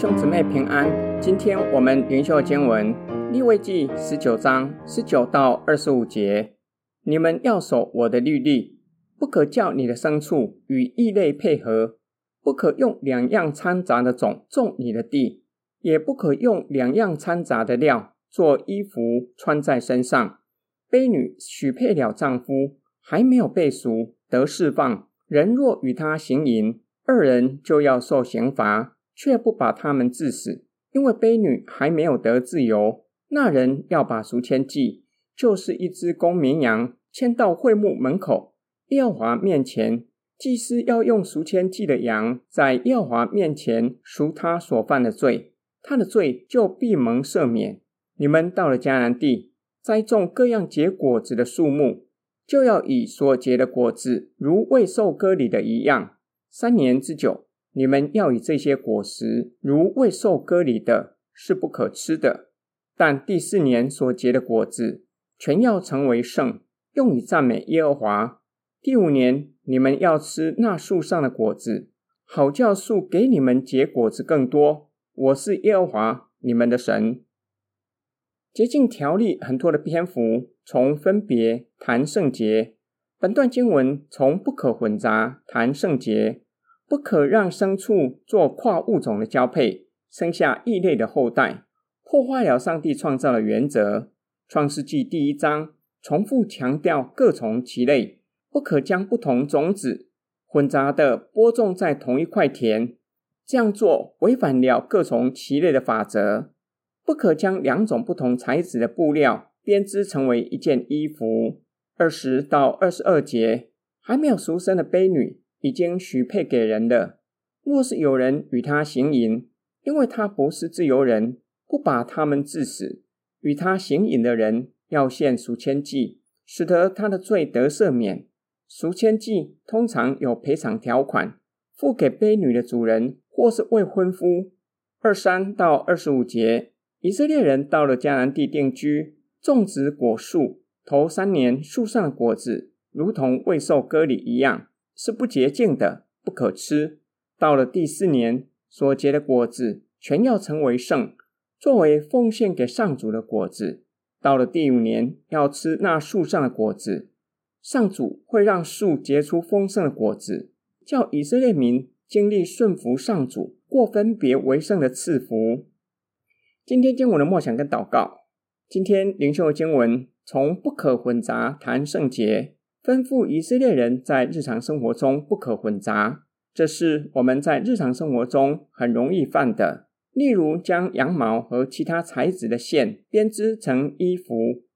兄姊妹平安，今天我们灵修经文利未记十九章十九到二十五节。你们要守我的律例，不可叫你的牲畜与异类配合，不可用两样掺杂的种种你的地，也不可用两样掺杂的料做衣服穿在身上。婢女许配了丈夫，还没有被赎得释放，人若与他行淫，二人就要受刑罚。却不把他们治死，因为婢女还没有得自由。那人要把赎愆祭，就是一只公绵羊，牵到会幕门口，耶和华面前。祭司要用赎愆祭的羊，在耶和华面前赎他所犯的罪，他的罪就必蒙赦免。你们到了迦南地，栽种各样结果子的树木，就要以所结的果子，如未受割礼的一样，三年之久。你们要以这些果实，如未受割礼的，是不可吃的。但第四年所结的果子，全要成为圣，用以赞美耶和华。第五年，你们要吃那树上的果子，好叫树给你们结果子更多。我是耶和华你们的神。洁净条例很多的篇幅，从分别谈圣洁。本段经文从不可混杂谈圣洁。不可让牲畜做跨物种的交配，生下异类的后代，破坏了上帝创造的原则。创世纪第一章重复强调各从其类，不可将不同种子混杂的播种在同一块田，这样做违反了各从其类的法则。不可将两种不同材质的布料编织成为一件衣服。二十到二十二节，还没有赎身的婢女。已经许配给人了。若是有人与他行淫，因为他不是自由人，不把他们致死，与他行淫的人要献赎愆祭，使得他的罪得赦免。赎愆祭通常有赔偿条款，付给婢女的主人或是未婚夫。二三到二十五节，以色列人到了迦南地定居，种植果树，头三年树上的果子，如同未受割礼一样。是不洁净的，不可吃。到了第四年，所结的果子全要成为圣，作为奉献给上主的果子。到了第五年，要吃那树上的果子。上主会让树结出丰盛的果子，叫以色列民经历顺服上主，过分别为圣的赐福。今天经文的默想跟祷告。今天灵修的经文从不可混杂谈圣洁。吩咐以色列人在日常生活中不可混杂，这是我们在日常生活中很容易犯的。例如，将羊毛和其他材质的线编织成衣服，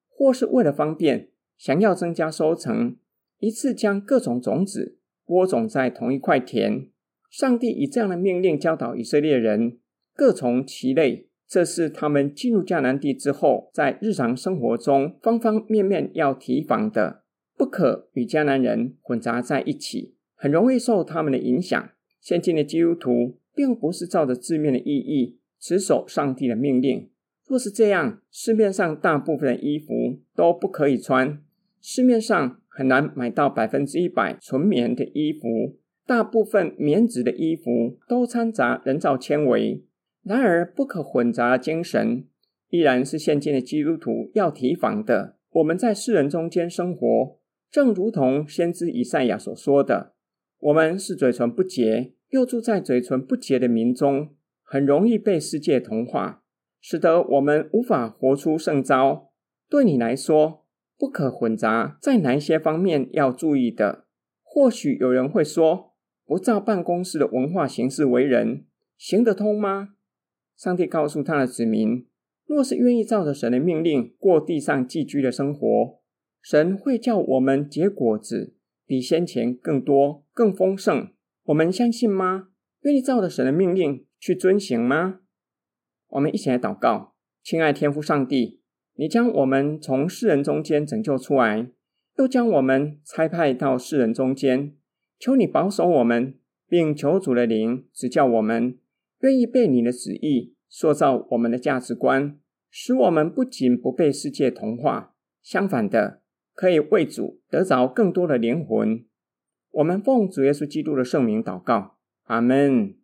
或是为了方便，想要增加收成，一次将各种种子播种在同一块田。上帝以这样的命令教导以色列人，各从其类。这是他们进入迦南地之后，在日常生活中方方面面要提防的。不可与迦南人混杂在一起，很容易受他们的影响。现今的基督徒并不是照着字面的意义持守上帝的命令。若是这样，市面上大部分的衣服都不可以穿。市面上很难买到百分之一百纯棉的衣服，大部分棉质的衣服都掺杂人造纤维。然而，不可混杂的精神依然是现今的基督徒要提防的。我们在世人中间生活。正如同先知以赛亚所说的，我们是嘴唇不洁，又住在嘴唇不洁的民中，很容易被世界同化，使得我们无法活出圣召。对你来说，不可混杂，在哪一些方面要注意的？或许有人会说，不照办公室的文化形式为人，行得通吗？上帝告诉他的子民，若是愿意照着神的命令过地上寄居的生活。神会叫我们结果子，比先前更多、更丰盛。我们相信吗？愿意照着神的命令去遵行吗？我们一起来祷告，亲爱天父上帝，你将我们从世人中间拯救出来，又将我们差派到世人中间，求你保守我们，并求主的灵指教我们，愿意被你的旨意塑造我们的价值观，使我们不仅不被世界同化，相反的。可以为主得着更多的灵魂。我们奉主耶稣基督的圣名祷告，阿门。